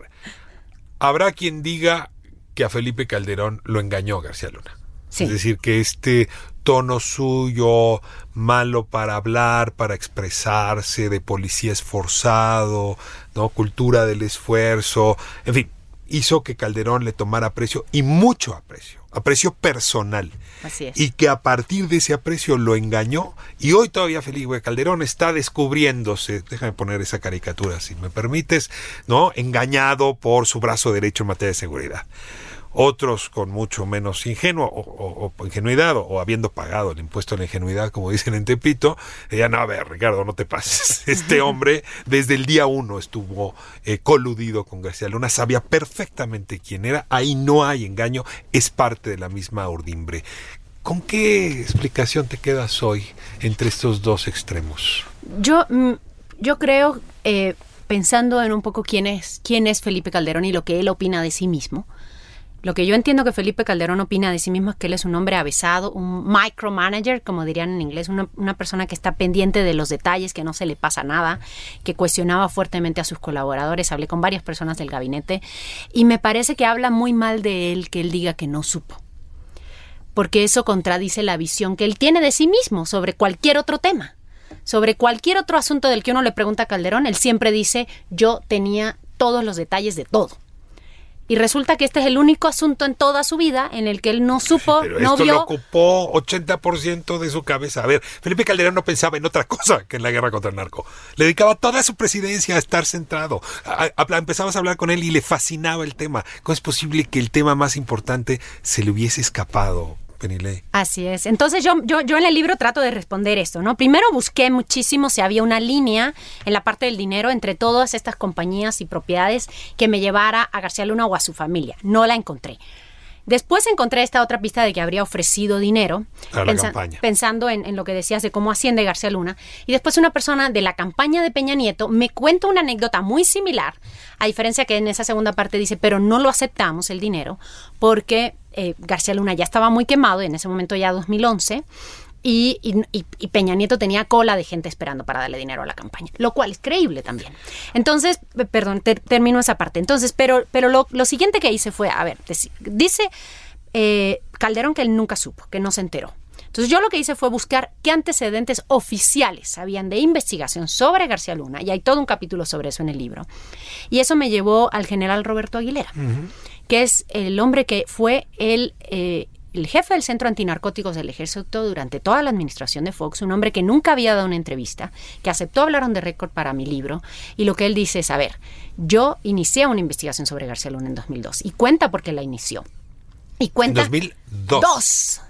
habrá quien diga que a Felipe Calderón lo engañó García Luna. Es decir, que este tono suyo, malo para hablar, para expresarse, de policía esforzado, ¿no? cultura del esfuerzo, en fin, hizo que Calderón le tomara aprecio y mucho aprecio, aprecio personal. Así es. Y que a partir de ese aprecio lo engañó y hoy todavía Felipe Calderón está descubriéndose, déjame poner esa caricatura si me permites, ¿no? Engañado por su brazo derecho en materia de seguridad otros con mucho menos ingenuo o, ingenuidad o, habiendo pagado el impuesto a la ingenuidad, como dicen en Tepito, ya no, a ver, Ricardo, no te pases. [LAUGHS] Este hombre desde el día uno estuvo eh, coludido con García Luna, sabía perfectamente quién era, ahí no hay engaño, es parte de la misma urdimbre. ¿Con qué explicación te quedas hoy entre estos dos extremos? Yo, mm, yo creo, eh, pensando en un poco quién es, quién es Felipe Calderón y lo que él opina de sí mismo, lo que yo entiendo que Felipe Calderón opina de sí mismo es que él es un hombre avesado, un micromanager, como dirían en inglés, una, persona que está pendiente de los detalles, que no se le pasa nada, que cuestionaba fuertemente a sus colaboradores. Hablé con varias personas del gabinete y me parece que habla muy mal de él que él diga que no supo. Porque eso contradice la visión que él tiene de sí mismo sobre cualquier otro tema. Sobre cualquier otro asunto del que uno le pregunta a Calderón, él siempre dice, yo tenía todos los detalles de todo. Y resulta que este es el único asunto en toda su vida en el que él no supo, Pero no esto vio. Lo ocupó 80% de su cabeza. A ver, Felipe Calderón no pensaba en otra cosa que en la guerra contra el narco. Le dedicaba toda su presidencia a estar centrado. empezabas a hablar con él y le fascinaba el tema. ¿Cómo es posible que el tema más importante se le hubiese escapado? Así es. Entonces yo, yo, yo en el libro trato de responder esto, ¿no? Primero busqué muchísimo si había una línea en la parte del dinero entre todas estas compañías y propiedades que me llevara a García Luna o a su familia. No la encontré. Después encontré esta otra pista de que habría ofrecido dinero, pensando en, en, lo que decías de cómo asciende García Luna. Y después una persona de la campaña de Peña Nieto me cuenta una anécdota muy similar, a diferencia que en esa segunda parte dice, pero no lo aceptamos el dinero, porque eh, García Luna ya estaba muy quemado, en ese momento ya 2011, y, y, Peña Nieto tenía cola de gente esperando para darle dinero a la campaña, lo cual es creíble también. Entonces, perdón, termino esa parte. Entonces, pero, pero lo, siguiente que hice fue, a ver, dice eh, Calderón que él nunca supo, que no se enteró. Entonces yo lo que hice fue buscar qué antecedentes oficiales habían de investigación sobre García Luna, y hay todo un capítulo sobre eso en el libro. Y eso me llevó al general Roberto Aguilera que es el hombre que fue el, eh, el jefe del Centro Antinarcóticos del Ejército durante toda la administración de Fox, un hombre que nunca había dado una entrevista, que aceptó hablar on the record para mi libro, y lo que él dice es, a ver, yo inicié una investigación sobre García Luna en 2002, y cuenta por qué la inició. Y cuenta... En 2002. Dos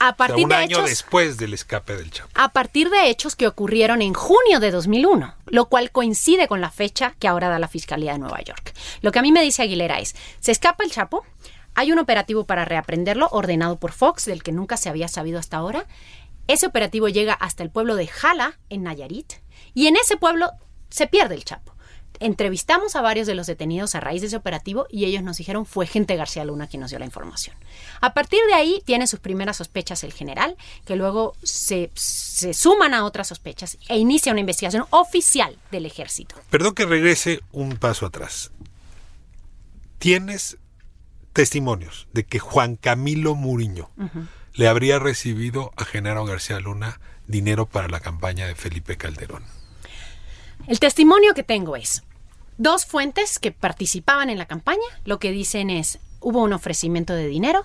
a partir un de año después del escape del Chapo. A partir de hechos que ocurrieron en junio de 2001, lo cual coincide con la fecha que ahora da la Fiscalía de Nueva York. Lo que a mí me dice Aguilera es, se escapa el Chapo, hay un operativo para reaprenderlo ordenado por Fox, del que nunca se había sabido hasta ahora. Ese operativo llega hasta el pueblo de Jala, en Nayarit, y en ese pueblo se pierde el Chapo entrevistamos a varios de los detenidos a raíz de ese operativo y ellos nos dijeron fue gente García Luna quien nos dio la información. A partir de ahí tiene sus primeras sospechas el general, que luego se, se suman a otras sospechas e inicia una investigación oficial del ejército. Perdón que regrese un paso atrás. Tienes testimonios de que Juan Camilo Muriño le habría recibido a Genaro García Luna dinero para la campaña de Felipe Calderón. El testimonio que tengo es, dos fuentes que participaban en la campaña, lo que dicen es, hubo un ofrecimiento de dinero,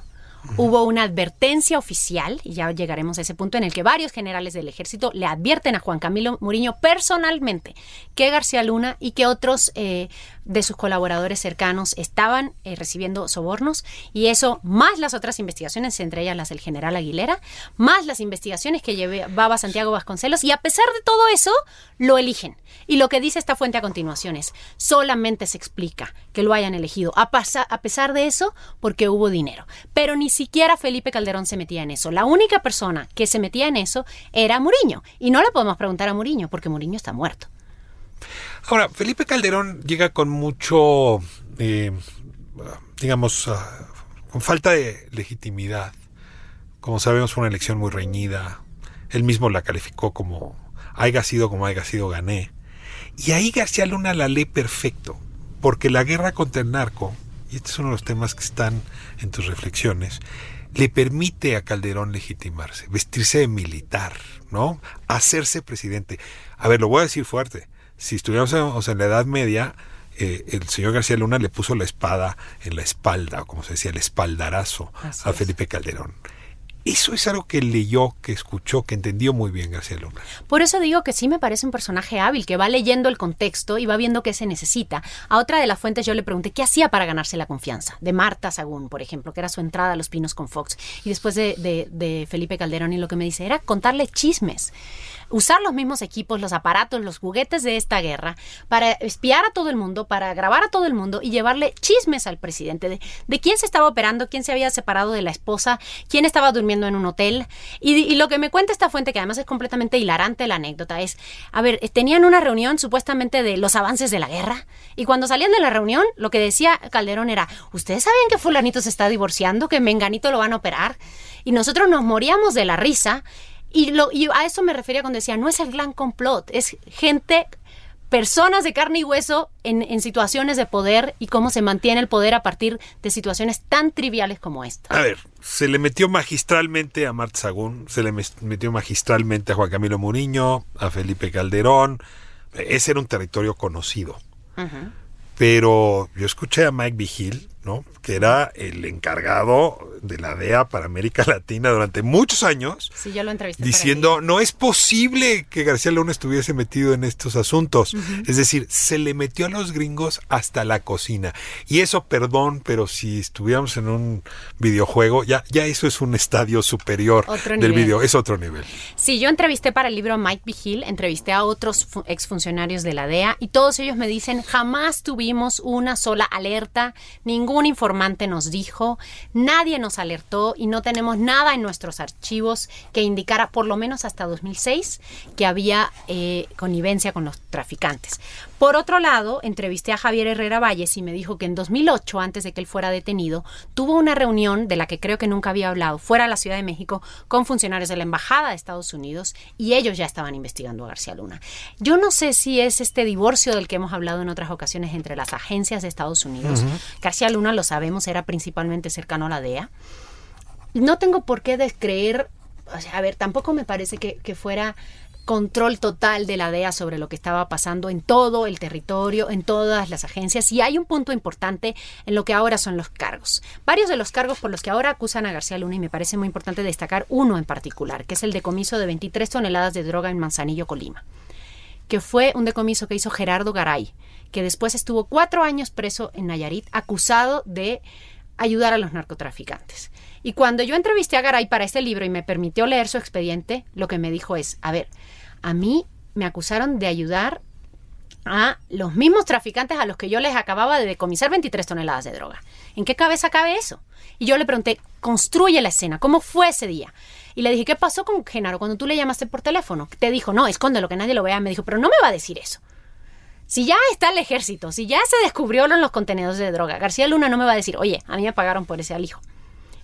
Hubo una advertencia oficial, y ya llegaremos a ese punto, en el que varios generales del ejército le advierten a Juan Camilo Muriño personalmente que García Luna y que otros eh, de sus colaboradores cercanos estaban eh, recibiendo sobornos y eso más las otras investigaciones, entre ellas las del general Aguilera, más las investigaciones que llevaba Santiago Vasconcelos y a pesar de todo eso lo eligen. Y lo que dice esta fuente a continuación es, solamente se explica que lo hayan elegido a, a pesar de eso porque hubo dinero. Pero ni siquiera Felipe Calderón se metía en eso. La única persona que se metía en eso era Muriño. Y no le podemos preguntar a Muriño porque Muriño está muerto. Ahora, Felipe Calderón llega con mucho, eh, digamos, ah, con falta de legitimidad. Como sabemos, fue una elección muy reñida. Él mismo la calificó como haya sido como haya sido, gané. Y ahí García Luna la lee perfecto, porque la guerra contra el narco, y este es uno de los temas que están en tus reflexiones, le permite a Calderón legitimarse, vestirse de militar, ¿no? Hacerse presidente. A ver, lo voy a decir fuerte si estuviéramos en, la Edad Media, eh, el señor García Luna le puso la espada en la espalda, o como se decía, el espaldarazo a Felipe Calderón. Eso es algo que leyó, que escuchó, que entendió muy bien García Luna. Por eso digo que sí me parece un personaje hábil, que va leyendo el contexto y va viendo qué se necesita. A otra de las fuentes yo le pregunté qué hacía para ganarse la confianza. De Marta Sagún, por ejemplo, que era su entrada a Los Pinos con Fox. Y después de, de Felipe Calderón y lo que me dice era contarle chismes usar los mismos equipos, los aparatos, los juguetes de esta guerra para espiar a todo el mundo, para grabar a todo el mundo y llevarle chismes al presidente de, quién se estaba operando, quién se había separado de la esposa, quién estaba durmiendo en un hotel. Y, lo que me cuenta esta fuente, que además es completamente hilarante la anécdota, es, a ver, tenían una reunión supuestamente de los avances de la guerra y cuando salían de la reunión, lo que decía Calderón era, ¿ustedes sabían que fulanito se está divorciando, que Menganito lo van a operar? Y nosotros nos moríamos de la risa y, lo, y a eso me refería cuando decía, no es el gran complot, es gente personas de carne y hueso en, situaciones de poder y cómo se mantiene el poder a partir de situaciones tan triviales como esta. A ver, se le metió magistralmente a Marta Sagún, se le metió magistralmente a Juan Camilo Muriño, a Felipe Calderón. Ese era un territorio conocido. Pero yo escuché a Mike Vigil ¿no? que era el encargado de la DEA para América [LAUGHS] Latina durante muchos años, sí, yo lo entrevisté diciendo, no es posible que García Luna estuviese metido en estos asuntos. Es decir, se le metió a los gringos hasta la cocina. Y eso, perdón, pero si estuviéramos en un videojuego, ya, ya eso es un estadio superior del video, es otro nivel. Sí, yo entrevisté para el libro Mike Vigil, entrevisté a otros exfuncionarios de la DEA y todos ellos me dicen, jamás tuvimos una sola alerta, ningún un informante nos dijo, nadie nos alertó y no tenemos nada en nuestros archivos que indicara, por lo menos hasta 2006, que había eh, connivencia con los traficantes. Por otro lado, entrevisté a Javier Herrera Valles y me dijo que en 2008, antes de que él fuera detenido, tuvo una reunión de la que creo que nunca había hablado, fuera de la Ciudad de México, con funcionarios de la Embajada de Estados Unidos y ellos ya estaban investigando a García Luna. Yo no sé si es este divorcio del que hemos hablado en otras ocasiones entre las agencias de Estados Unidos. García Luna, lo sabemos, era principalmente cercano a la DEA. No tengo por qué descreer, o sea, a ver, tampoco me parece que, que fuera control total de la DEA sobre lo que estaba pasando en todo el territorio, en todas las agencias. Y hay un punto importante en lo que ahora son los cargos. Varios de los cargos por los que ahora acusan a García Luna, y me parece muy importante destacar uno en particular, que es el decomiso de 23 toneladas de droga en Manzanillo, Colima, que fue un decomiso que hizo Gerardo Garay, que después estuvo cuatro años preso en Nayarit, acusado de ayudar a los narcotraficantes. Y cuando yo entrevisté a Garay para este libro y me permitió leer su expediente, lo que me dijo es, a ver, a mí me acusaron de ayudar a los mismos traficantes a los que yo les acababa de decomisar 23 toneladas de droga. ¿En qué cabeza cabe eso? Y yo le pregunté, construye la escena, ¿cómo fue ese día? Y le dije, ¿qué pasó con Genaro cuando tú le llamaste por teléfono? Te dijo, no, escóndelo, que nadie lo vea. Me dijo, pero no me va a decir eso. Si ya está el ejército, si ya se descubrieron los contenedores de droga, García Luna no me va a decir, oye, a mí me pagaron por ese alijo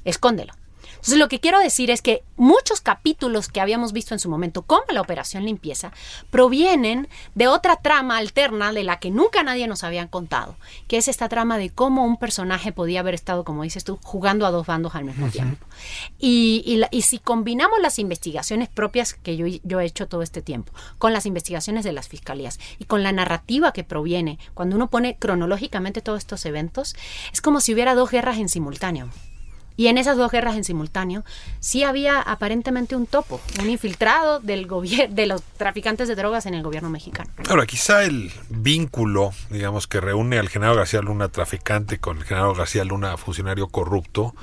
escóndelo. Entonces, lo que quiero decir es que muchos capítulos que habíamos visto en su momento, como la Operación Limpieza, provienen de otra trama alterna de la que nunca nadie nos había contado, que es esta trama de cómo un personaje podía haber estado, como dices tú, jugando a dos bandos al mismo tiempo. Y, si combinamos las investigaciones propias que yo, yo he hecho todo este tiempo, con las investigaciones de las fiscalías y con la narrativa que proviene, cuando uno pone cronológicamente todos estos eventos, es como si hubiera dos guerras en simultáneo Y en esas dos guerras en simultáneo sí había aparentemente un topo, un infiltrado del de los traficantes de drogas en el gobierno mexicano. Ahora, quizá el vínculo, digamos, que reúne al general García Luna traficante con el general García Luna funcionario corrupto,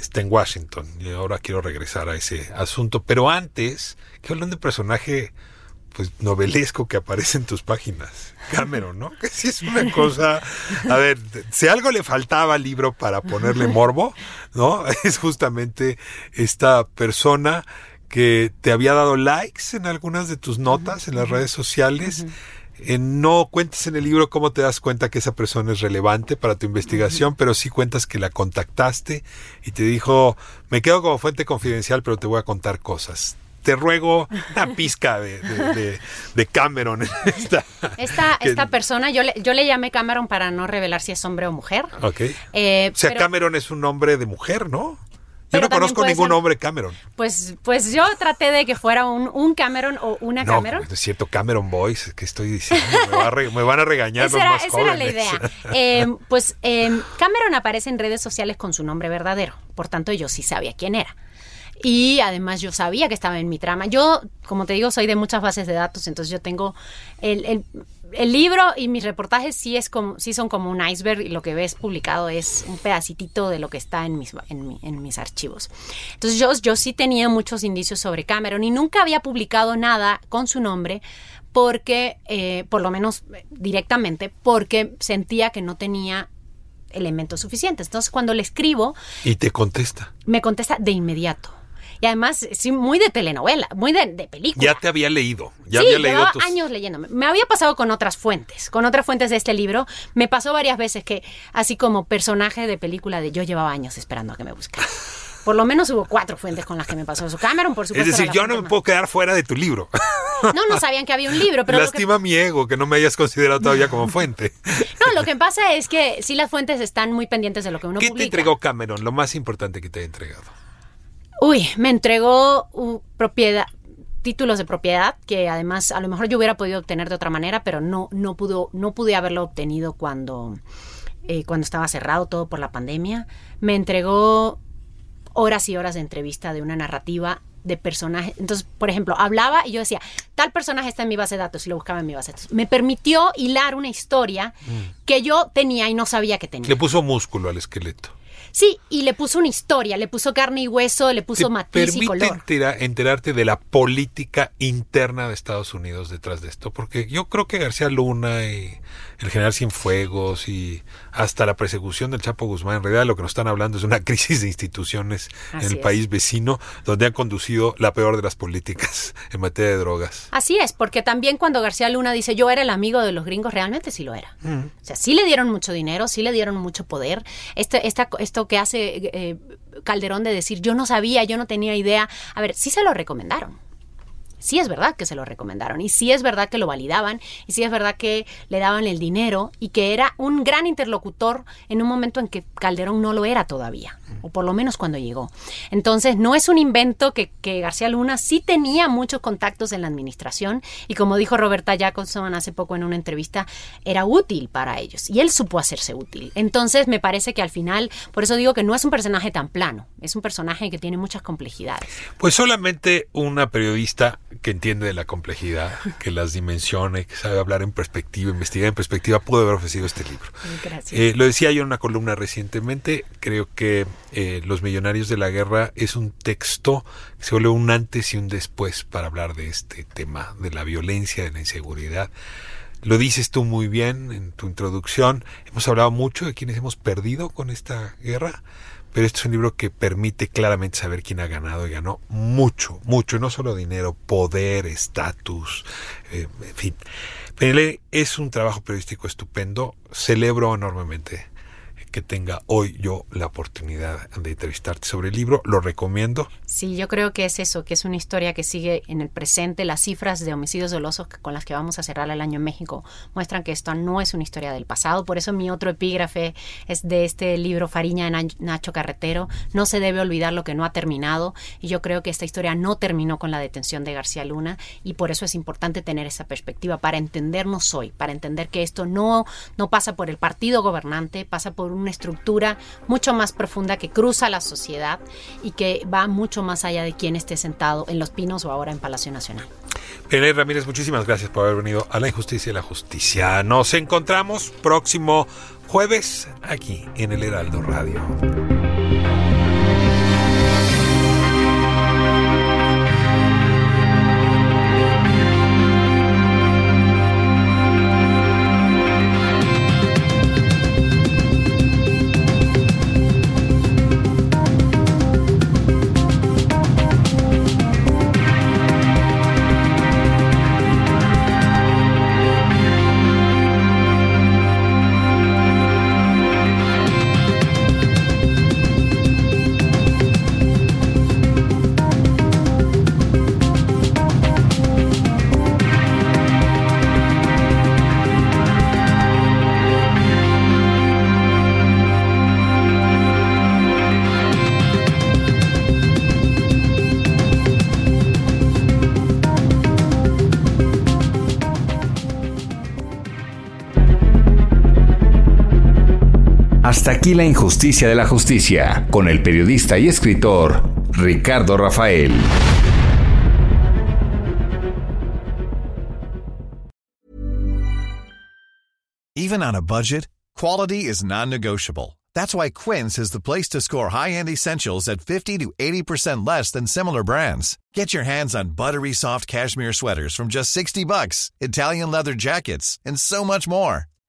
está en Washington. Y ahora quiero regresar a ese asunto. Pero antes, que hablan de personaje pues novelesco que aparece en tus páginas. Cameron, ¿no? Que sí es una cosa. A ver, si algo le faltaba al libro para ponerle morbo, ¿no? [LAUGHS] Es justamente esta persona que te había dado likes en algunas de tus notas en las redes sociales. no cuentes en el libro cómo te das cuenta que esa persona es relevante para tu investigación, pero sí cuentas que la contactaste y te dijo, me quedo como fuente confidencial, pero te voy a contar cosas te ruego una pizca de, Cameron. Esta, esta, esta persona, yo le, yo le llamé Cameron para no revelar si es hombre o mujer. Ok. Eh, o sea, Cameron es un nombre de mujer, ¿no? Yo no conozco ningún hombre Cameron. Pues, pues yo traté de que fuera un, un Cameron o una no, Cameron. Es cierto, Cameron Boys, ¿qué estoy diciendo? Me, van a regañar esa los era, esa era la idea. [LAUGHS] Eh, pues eh, Cameron aparece en redes sociales con su nombre verdadero. Por tanto, yo sí sabía quién era. Y además yo sabía que estaba en mi trama. Yo, como te digo, soy de muchas bases de datos, entonces yo tengo el, el, libro y mis reportajes sí, es como, sí son como un iceberg y lo que ves publicado es un pedacitito de lo que está en mis, en, mis archivos. Entonces yo, yo sí tenía muchos indicios sobre Cameron y nunca había publicado nada con su nombre porque, eh, por lo menos directamente, porque sentía que no tenía elementos suficientes. Entonces cuando le escribo... Y te contesta. Me contesta de inmediato. Y además, sí, muy de telenovela, muy de, película. Ya te había leído. Ya sí, había leído años leyéndome. Me había pasado con otras fuentes, con otras fuentes de este libro. Me pasó varias veces que, así como personaje de película de yo llevaba años esperando a que me buscara. [LAUGHS] Por lo menos hubo cuatro fuentes con las que me pasó eso. Cameron, por supuesto. Es decir, yo no me puedo quedar fuera de tu libro. [LAUGHS] No, no sabían que había un libro, pero. Lastima mi ego que no me hayas considerado todavía como [LAUGHS] fuente. No, lo que pasa es que sí las fuentes están muy pendientes de lo que uno ¿Qué te entregó Cameron? Lo más importante que te ha entregado. Uy, me entregó propiedad, títulos de propiedad que además a lo mejor yo hubiera podido obtener de otra manera, pero no, no, pudo, no pude haberlo obtenido cuando, eh, cuando estaba cerrado todo por la pandemia. Me entregó horas y horas de entrevista de una narrativa de personajes. Entonces, por ejemplo, hablaba y yo decía, tal personaje está en mi base de datos y lo buscaba en mi base de datos. Me permitió hilar una historia mm. que yo tenía y no sabía que tenía. Le puso músculo al esqueleto. Sí, y le puso una historia, le puso carne y hueso, le puso matiz y color. Permite enterarte de la política interna de Estados Unidos detrás de esto, porque yo creo que García Luna y el general Cienfuegos y hasta la persecución del Chapo Guzmán, en realidad lo que nos están hablando es una [LAUGHS] crisis de instituciones en el país vecino, donde han conducido la peor de las políticas [LAUGHS] en materia de drogas. Así es, porque también cuando García Luna dice yo era el amigo de los gringos, realmente sí lo era. Mm. O sea, sí le dieron mucho dinero, sí le dieron mucho poder. Este, esta, esto que hace eh, Calderón de decir yo no sabía, yo no tenía idea, a ver, sí se lo recomendaron sí es verdad que se lo recomendaron y sí es verdad que lo validaban y sí es verdad que le daban el dinero y que era un gran interlocutor en un momento en que Calderón no lo era todavía, o por lo menos cuando llegó. Entonces, no es un invento que, García Luna sí tenía muchos contactos en la administración y como dijo Roberta Jacobson hace poco en una entrevista, era útil para ellos y él supo hacerse útil. Entonces, me parece que al final, por eso digo que no es un personaje tan plano, es un personaje que tiene muchas complejidades. Pues solamente una periodista que entiende de la complejidad, que las dimensione, que sabe hablar en perspectiva, investigar en perspectiva, pudo haber ofrecido este libro. Gracias. Eh, lo decía yo en una columna recientemente, creo que eh, Los Millonarios de la Guerra es un texto que se vuelve un antes y un después para hablar de este tema, de la violencia, de la inseguridad. Lo dices tú muy bien en tu introducción. Hemos hablado mucho de quienes hemos perdido con esta guerra pero este es un libro que permite claramente saber quién ha ganado y ganó mucho, mucho, no solo dinero, poder, estatus, eh, en fin. PNL es un trabajo periodístico estupendo, celebro enormemente que tenga hoy yo la oportunidad de entrevistarte sobre el libro. Lo recomiendo. Sí, yo creo que es eso, que es una historia que sigue en el presente. Las cifras de homicidios dolosos con las que vamos a cerrar el año en México muestran que esto no es una historia del pasado. Por eso mi otro epígrafe es de este libro Fariña de Nacho Carretero. No se debe olvidar lo que no ha terminado. Y yo creo que esta historia no terminó con la detención de García Luna. Y por eso es importante tener esa perspectiva para entendernos hoy, para entender que esto no, no pasa por el partido gobernante, pasa por un una estructura mucho más profunda que cruza la sociedad y que va mucho más allá de quien esté sentado en Los Pinos o ahora en Palacio Nacional. Belén Ramírez, muchísimas gracias por haber venido a La Injusticia y la Justicia. Nos encontramos próximo jueves aquí en el Heraldo Radio. Hasta aquí la injusticia de la justicia, con el periodista y escritor Ricardo Rafael. Even on a budget, quality is non-negotiable. That's why Quince is the place to score high-end essentials at 50 to 80% less than similar brands. Get your hands on buttery soft cashmere sweaters from just 60 bucks, Italian leather jackets, and so much more.